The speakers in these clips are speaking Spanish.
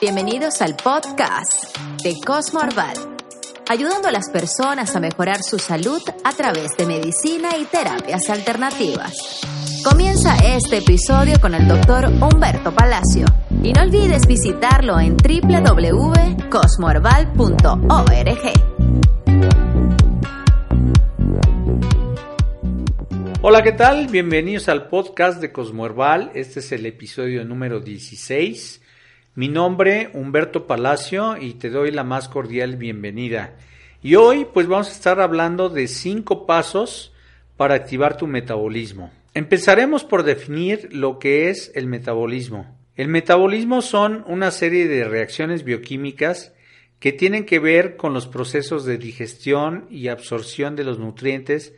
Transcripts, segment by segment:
Bienvenidos al podcast de Cosmo Arval, ayudando a las personas a mejorar su salud a través de medicina y terapias alternativas. Comienza este episodio con el doctor Humberto Palacio y no olvides visitarlo en www.cosmoherbal.org. Hola, ¿qué tal? Bienvenidos al podcast de Cosmoherbal. Este es el episodio número 16. Mi nombre, Humberto Palacio, y te doy la más cordial bienvenida. Y hoy, pues vamos a estar hablando de cinco pasos para activar tu metabolismo. Empezaremos por definir lo que es el metabolismo. El metabolismo son una serie de reacciones bioquímicas que tienen que ver con los procesos de digestión y absorción de los nutrientes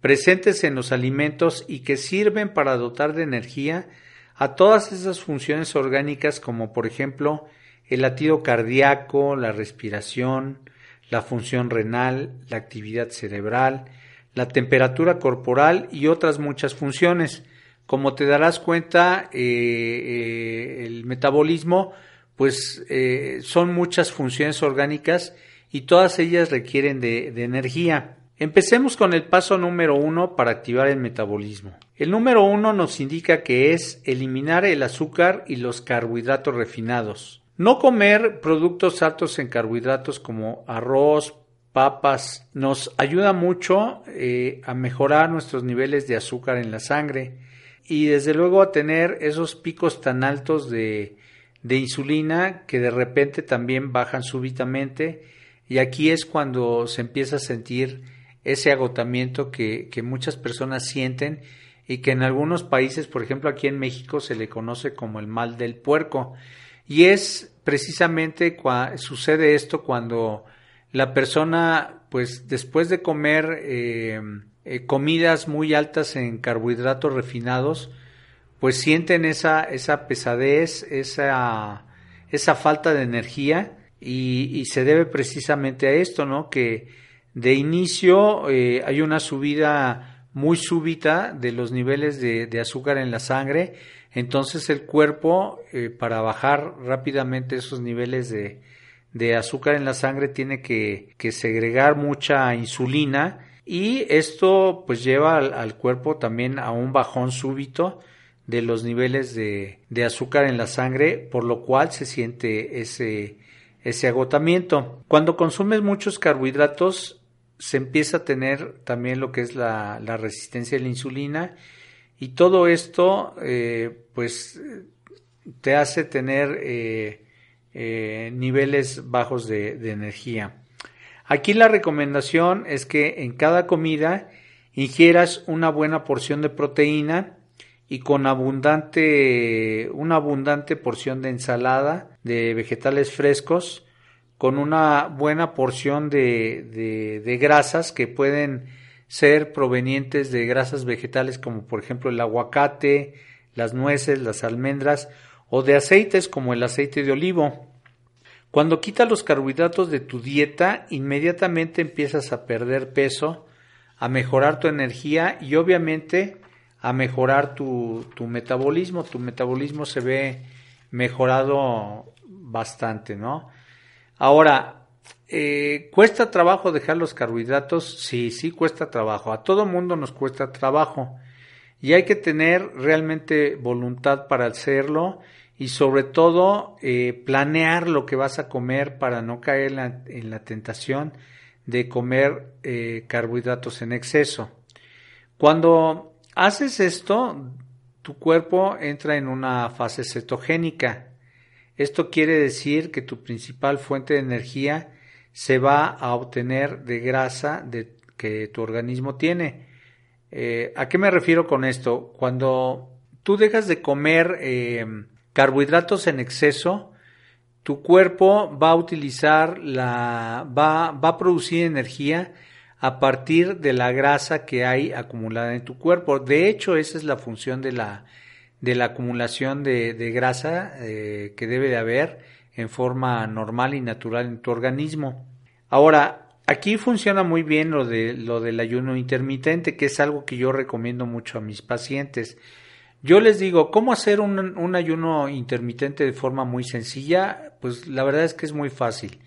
presentes en los alimentos y que sirven para dotar de energía a todas esas funciones orgánicas como por ejemplo el latido cardíaco, la respiración, la función renal, la actividad cerebral, la temperatura corporal y otras muchas funciones. Como te darás cuenta, eh, eh, el metabolismo, pues eh, son muchas funciones orgánicas y todas ellas requieren de energía. Empecemos con el paso número uno para activar el metabolismo. El número uno nos indica que es eliminar el azúcar y los carbohidratos refinados. No comer productos altos en carbohidratos como arroz, papas, nos ayuda mucho eh, a mejorar nuestros niveles de azúcar en la sangre y desde luego a tener esos picos tan altos de, de insulina que de repente también bajan súbitamente y aquí es cuando se empieza a sentir ese agotamiento que, que muchas personas sienten y que en algunos países, por ejemplo aquí en México, se le conoce como el mal del puerco. Y es precisamente sucede esto cuando la persona, pues después de comer eh, eh, comidas muy altas en carbohidratos refinados, pues sienten esa, esa pesadez, esa, esa falta de energía y, y se debe precisamente a esto, ¿no? Que de inicio eh, hay una subida muy súbita de los niveles de, azúcar en la sangre, entonces el cuerpo eh, para bajar rápidamente esos niveles de, azúcar en la sangre tiene que, que, segregar mucha insulina y esto pues lleva al, cuerpo también a un bajón súbito de los niveles de, de, azúcar en la sangre, por lo cual se siente ese, ese agotamiento. Cuando consumes muchos carbohidratos, se empieza a tener también lo que es la, resistencia a la insulina y todo esto eh, pues te hace tener eh, eh, niveles bajos de, de, energía. Aquí la recomendación es que en cada comida ingieras una buena porción de proteína y con abundante, una abundante porción de ensalada de vegetales frescos, con una buena porción de, de, grasas que pueden ser provenientes de grasas vegetales como por ejemplo el aguacate, las nueces, las almendras o de aceites como el aceite de olivo. Cuando quitas los carbohidratos de tu dieta, inmediatamente empiezas a perder peso, a mejorar tu energía y obviamente a mejorar tu, tu metabolismo. Tu metabolismo se ve mejorado bastante, ¿no? Ahora, eh, ¿cuesta trabajo dejar los carbohidratos? Sí, sí cuesta trabajo. A todo mundo nos cuesta trabajo. Y hay que tener realmente voluntad para hacerlo y sobre todo eh, planear lo que vas a comer para no caer en la, tentación de comer eh, carbohidratos en exceso. Cuando haces esto, tu cuerpo entra en una fase cetogénica esto quiere decir que tu principal fuente de energía se va a obtener de grasa de, que tu organismo tiene. Eh, ¿A qué me refiero con esto? Cuando tú dejas de comer eh, carbohidratos en exceso, tu cuerpo va a utilizar la, va, va a producir energía a partir de la grasa que hay acumulada en tu cuerpo. De hecho, esa es la función de la, de la acumulación de, grasa eh, que debe de haber en forma normal y natural en tu organismo. Ahora, aquí funciona muy bien lo, de, lo del ayuno intermitente, que es algo que yo recomiendo mucho a mis pacientes. Yo les digo, ¿cómo hacer un, un ayuno intermitente de forma muy sencilla? Pues la verdad es que es muy fácil.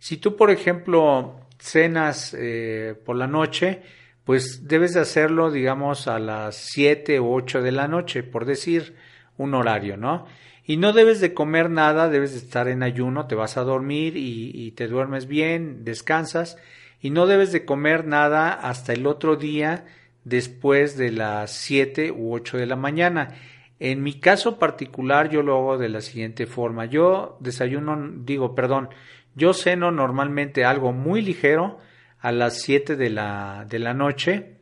Si tú, por ejemplo, cenas eh, por la noche, pues debes de hacerlo, digamos, a las 7 o 8 de la noche, por decir un horario, ¿no? Y no debes de comer nada, debes de estar en ayuno, te vas a dormir y, te duermes bien, descansas, y no debes de comer nada hasta el otro día después de las 7 u 8 de la mañana. En mi caso particular yo lo hago de la siguiente forma. Yo desayuno, digo, perdón, yo ceno normalmente algo muy ligero a las 7 de la, de la noche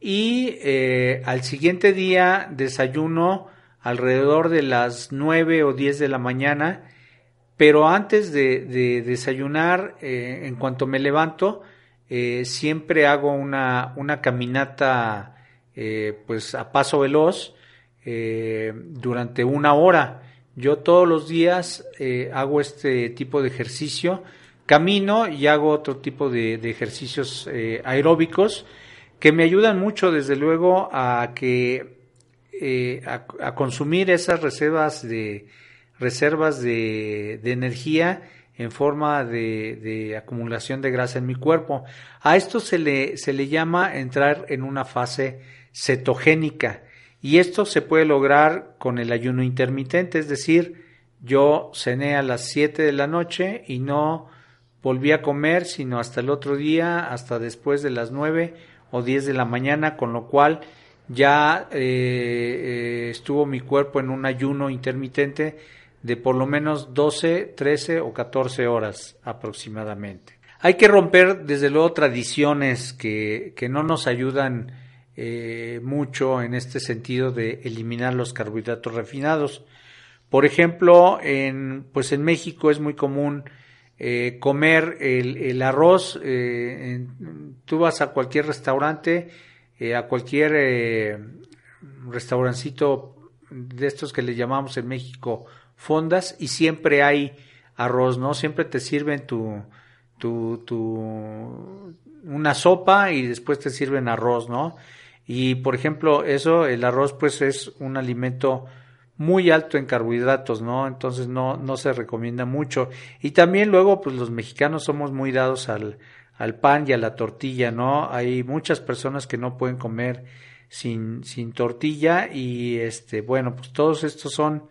y eh, al siguiente día desayuno alrededor de las 9 o 10 de la mañana, pero antes de, desayunar, eh, en cuanto me levanto, eh, siempre hago una, una caminata pues a paso veloz durante una hora. Yo todos los días hago este tipo de ejercicio, camino y hago otro tipo de, ejercicios eh, aeróbicos que me ayudan mucho, desde luego, a que eh, a, consumir esas reservas de reservas de, energía en forma de, acumulación de grasa en mi cuerpo. A esto se le, se le llama entrar en una fase cetogénica. Y esto se puede lograr con el ayuno intermitente, es decir, yo cené a las 7 de la noche y no volví a comer sino hasta el otro día, hasta después de las 9 o 10 de la mañana, con lo cual ya eh, eh, estuvo mi cuerpo en un ayuno intermitente de por lo menos 12, 13 o 14 horas aproximadamente. Hay que romper desde luego tradiciones que, que no nos ayudan eh, mucho en este sentido de eliminar los carbohidratos refinados. Por ejemplo, en, pues en México es muy común eh, comer el, arroz. Eh, tú vas a cualquier restaurante, a cualquier restaurancito de estos que le llamamos en México fondas y siempre hay arroz, ¿no? Siempre te sirven tu, tu, tu, una sopa y después te sirven arroz, ¿no? Y por ejemplo, eso, el arroz pues es un alimento muy alto en carbohidratos, ¿no? Entonces no, no se recomienda mucho. Y también luego, pues los mexicanos somos muy dados al, al pan y a la tortilla, ¿no? Hay muchas personas que no pueden comer sin, sin tortilla y este, bueno, pues todos estos son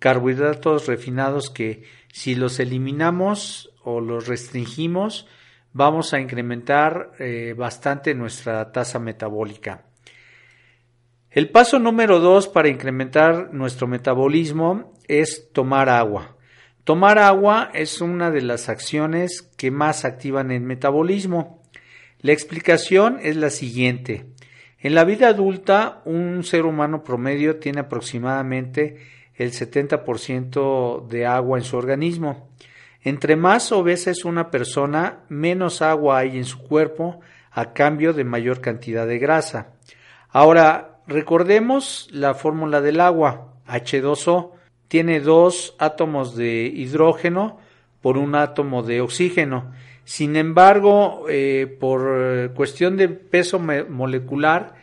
carbohidratos refinados que si los eliminamos o los restringimos, vamos a incrementar eh, bastante nuestra tasa metabólica. El paso número dos para incrementar nuestro metabolismo es tomar agua. Tomar agua es una de las acciones que más activan el metabolismo. La explicación es la siguiente. En la vida adulta, un ser humano promedio tiene aproximadamente el 70% de agua en su organismo. Entre más obesa es una persona, menos agua hay en su cuerpo a cambio de mayor cantidad de grasa. Ahora, recordemos la fórmula del agua. H2O tiene dos átomos de hidrógeno por un átomo de oxígeno. Sin embargo, eh, por cuestión de peso molecular,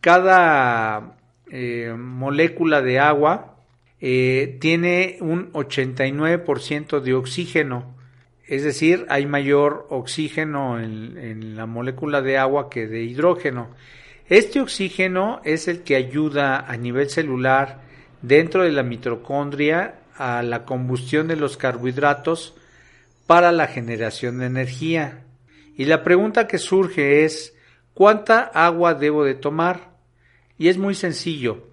cada eh, molécula de agua eh, tiene un 89% de oxígeno. Es decir, hay mayor oxígeno en la molécula de agua que de hidrógeno. Este oxígeno es el que ayuda a nivel celular dentro de la mitocondria a la combustión de los carbohidratos para la generación de energía. Y la pregunta que surge es ¿cuánta agua debo de tomar? Y es muy sencillo.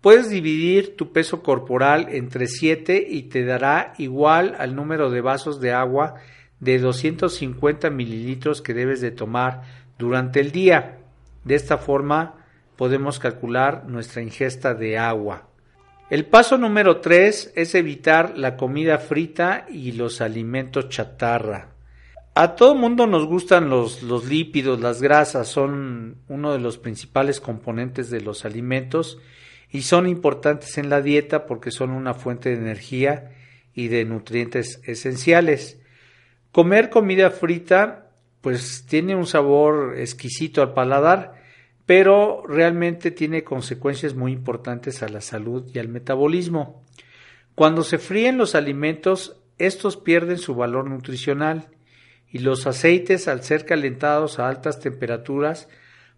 Puedes dividir tu peso corporal entre 7 y te dará igual al número de vasos de agua de 250 mililitros que debes de tomar durante el día. De esta forma podemos calcular nuestra ingesta de agua. El paso número 3 es evitar la comida frita y los alimentos chatarra. A todo mundo nos gustan los, los lípidos, las grasas, son uno de los principales componentes de los alimentos y son importantes en la dieta porque son una fuente de energía y de nutrientes esenciales. Comer comida frita pues tiene un sabor exquisito al paladar, pero realmente tiene consecuencias muy importantes a la salud y al metabolismo. Cuando se fríen los alimentos, estos pierden su valor nutricional y los aceites, al ser calentados a altas temperaturas,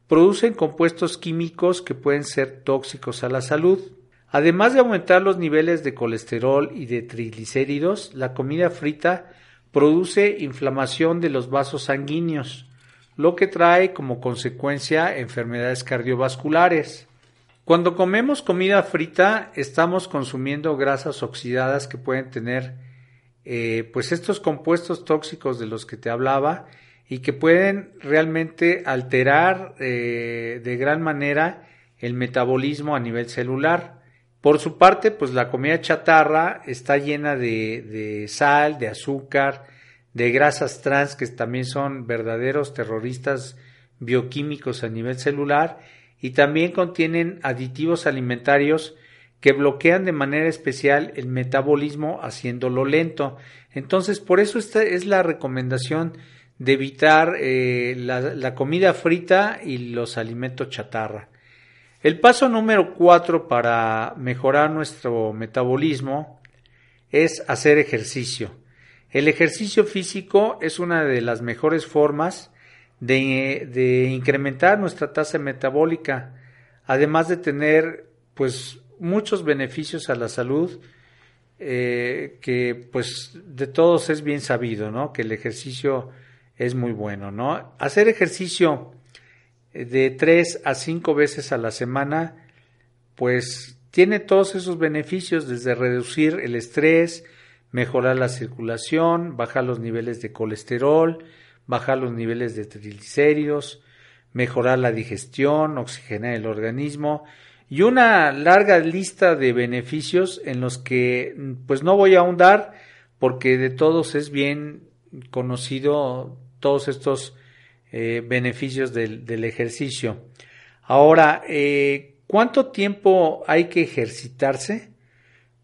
producen compuestos químicos que pueden ser tóxicos a la salud. Además de aumentar los niveles de colesterol y de triglicéridos, la comida frita produce inflamación de los vasos sanguíneos, lo que trae como consecuencia enfermedades cardiovasculares. Cuando comemos comida frita estamos consumiendo grasas oxidadas que pueden tener eh, pues estos compuestos tóxicos de los que te hablaba y que pueden realmente alterar eh, de gran manera el metabolismo a nivel celular. Por su parte, pues la comida chatarra está llena de, sal, de azúcar, de grasas trans que también son verdaderos terroristas bioquímicos a nivel celular y también contienen aditivos alimentarios que bloquean de manera especial el metabolismo haciéndolo lento. Entonces, por eso esta es la recomendación de evitar eh, la, comida frita y los alimentos chatarra. El paso número cuatro para mejorar nuestro metabolismo es hacer ejercicio. El ejercicio físico es una de las mejores formas de, incrementar nuestra tasa metabólica, además de tener pues muchos beneficios a la salud eh, que pues de todos es bien sabido, ¿no? Que el ejercicio es muy bueno, ¿no? Hacer ejercicio de tres a cinco veces a la semana, pues tiene todos esos beneficios desde reducir el estrés, mejorar la circulación, bajar los niveles de colesterol, bajar los niveles de triglicéridos, mejorar la digestión, oxigenar el organismo y una larga lista de beneficios en los que pues no voy a ahondar porque de todos es bien conocido todos estos eh, beneficios del, ejercicio. Ahora, eh, ¿cuánto tiempo hay que ejercitarse?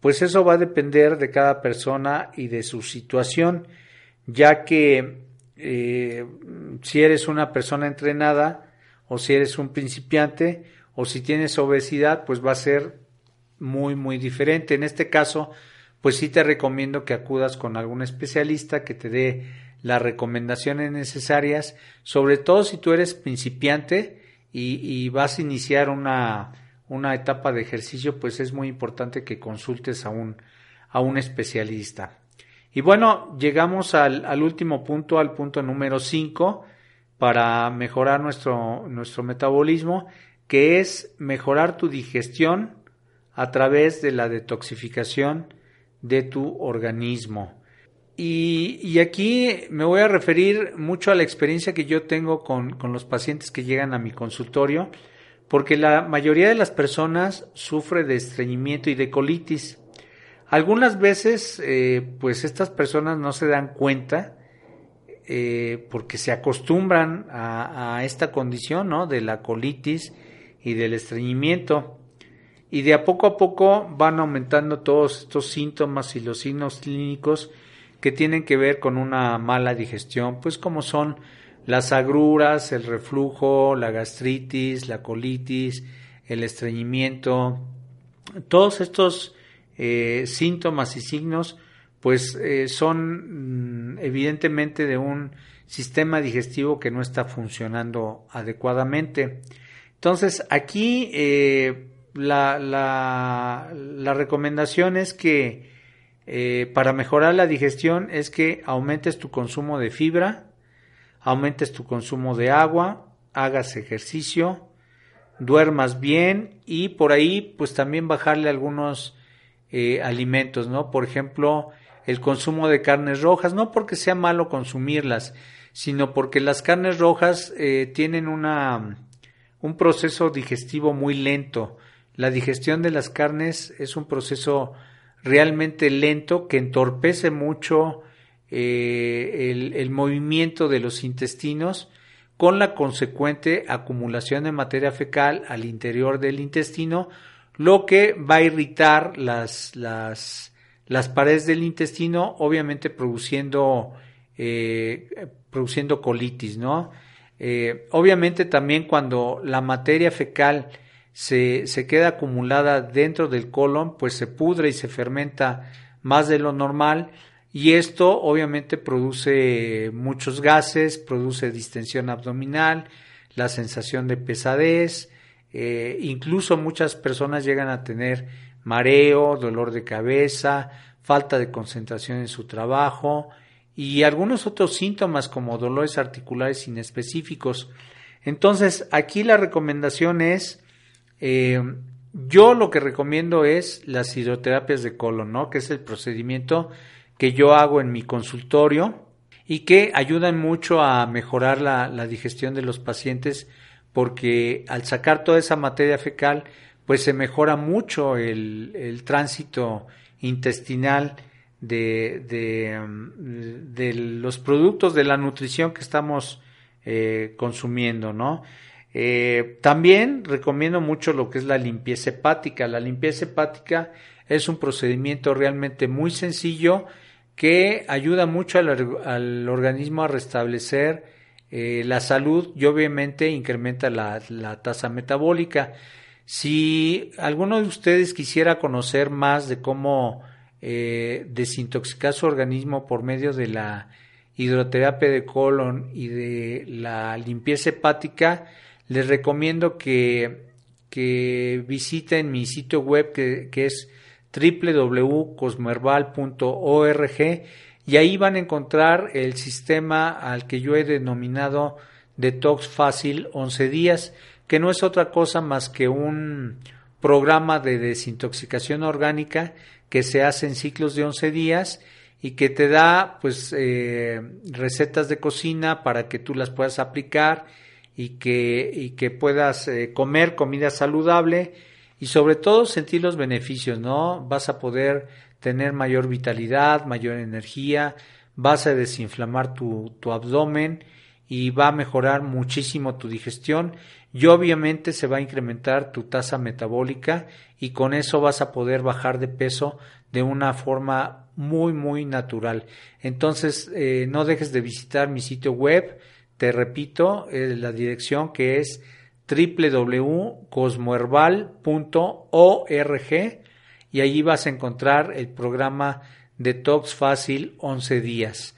Pues eso va a depender de cada persona y de su situación, ya que eh, si eres una persona entrenada o si eres un principiante, o si tienes obesidad, pues va a ser muy, muy diferente. En este caso, pues sí te recomiendo que acudas con algún especialista que te dé las recomendaciones necesarias, sobre todo si tú eres principiante y, vas a iniciar una, una, etapa de ejercicio, pues es muy importante que consultes a un, a un especialista. Y bueno, llegamos al, al último punto, al punto número 5, para mejorar nuestro, nuestro metabolismo que es mejorar tu digestión a través de la detoxificación de tu organismo. Y, aquí me voy a referir mucho a la experiencia que yo tengo con, los pacientes que llegan a mi consultorio, porque la mayoría de las personas sufre de estreñimiento y de colitis. Algunas veces, eh, pues estas personas no se dan cuenta eh, porque se acostumbran a, a, esta condición, ¿no? De la colitis y del estreñimiento. Y de a poco a poco van aumentando todos estos síntomas y los signos clínicos que tienen que ver con una mala digestión, pues como son las agruras, el reflujo, la gastritis, la colitis, el estreñimiento, todos estos eh, síntomas y signos pues eh, son mm, evidentemente de un sistema digestivo que no está funcionando adecuadamente. Entonces, aquí eh, la, la, recomendación es que eh, para mejorar la digestión es que aumentes tu consumo de fibra, aumentes tu consumo de agua, hagas ejercicio, duermas bien y por ahí pues también bajarle algunos eh, alimentos, ¿no? Por ejemplo, el consumo de carnes rojas, no porque sea malo consumirlas, sino porque las carnes rojas tienen una un proceso digestivo muy lento. La digestión de las carnes es un proceso realmente lento que entorpece mucho eh, el, movimiento de los intestinos con la consecuente acumulación de materia fecal al interior del intestino, lo que va a irritar las, las, las paredes del intestino, obviamente produciendo, eh, produciendo colitis, ¿no? Eh, obviamente también cuando la materia fecal se, se queda acumulada dentro del colon, pues se pudre y se fermenta más de lo normal, y esto obviamente produce muchos gases, produce distensión abdominal, la sensación de pesadez, eh, incluso muchas personas llegan a tener mareo, dolor de cabeza, falta de concentración en su trabajo y algunos otros síntomas como dolores articulares inespecíficos. Entonces, aquí la recomendación es, eh, yo lo que recomiendo es las hidroterapias de colon, ¿no? Que es el procedimiento que yo hago en mi consultorio y que ayudan mucho a mejorar la, digestión de los pacientes porque al sacar toda esa materia fecal pues se mejora mucho el, tránsito intestinal de, de, los productos de la nutrición que estamos eh, consumiendo, ¿no? Eh, también recomiendo mucho lo que es la limpieza hepática. La limpieza hepática es un procedimiento realmente muy sencillo que ayuda mucho al, organismo a restablecer eh, la salud y obviamente incrementa la, tasa metabólica. Si alguno de ustedes quisiera conocer más de cómo eh, desintoxicar su organismo por medio de la hidroterapia de colon y de la limpieza hepática, les recomiendo que, que visiten mi sitio web que, que es www.cosmerval.org y ahí van a encontrar el sistema al que yo he denominado Detox Fácil 11 días, que no es otra cosa más que un programa de desintoxicación orgánica que se hace en ciclos de 11 días y que te da pues eh, recetas de cocina para que tú las puedas aplicar y que, y que puedas eh, comer comida saludable y sobre todo sentir los beneficios, ¿no? Vas a poder tener mayor vitalidad, mayor energía, vas a desinflamar tu, tu abdomen y va a mejorar muchísimo tu digestión y obviamente se va a incrementar tu tasa metabólica y con eso vas a poder bajar de peso de una forma muy muy natural. Entonces eh, no dejes de visitar mi sitio web, te repito eh, la dirección que es www.cosmoherbal.org y allí vas a encontrar el programa Detox Fácil 11 días.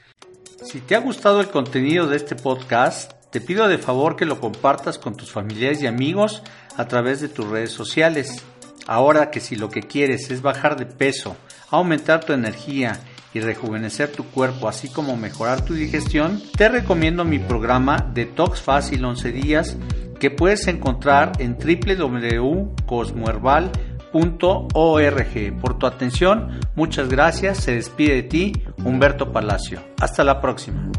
Si te ha gustado el contenido de este podcast, te pido de favor que lo compartas con tus familiares y amigos a través de tus redes sociales. Ahora que si lo que quieres es bajar de peso, aumentar tu energía y rejuvenecer tu cuerpo, así como mejorar tu digestión, te recomiendo mi programa Detox Fácil 11 días que puedes encontrar en www.cosmoherbal.org. Por tu atención, muchas gracias. Se despide de ti Humberto Palacio. Hasta la próxima.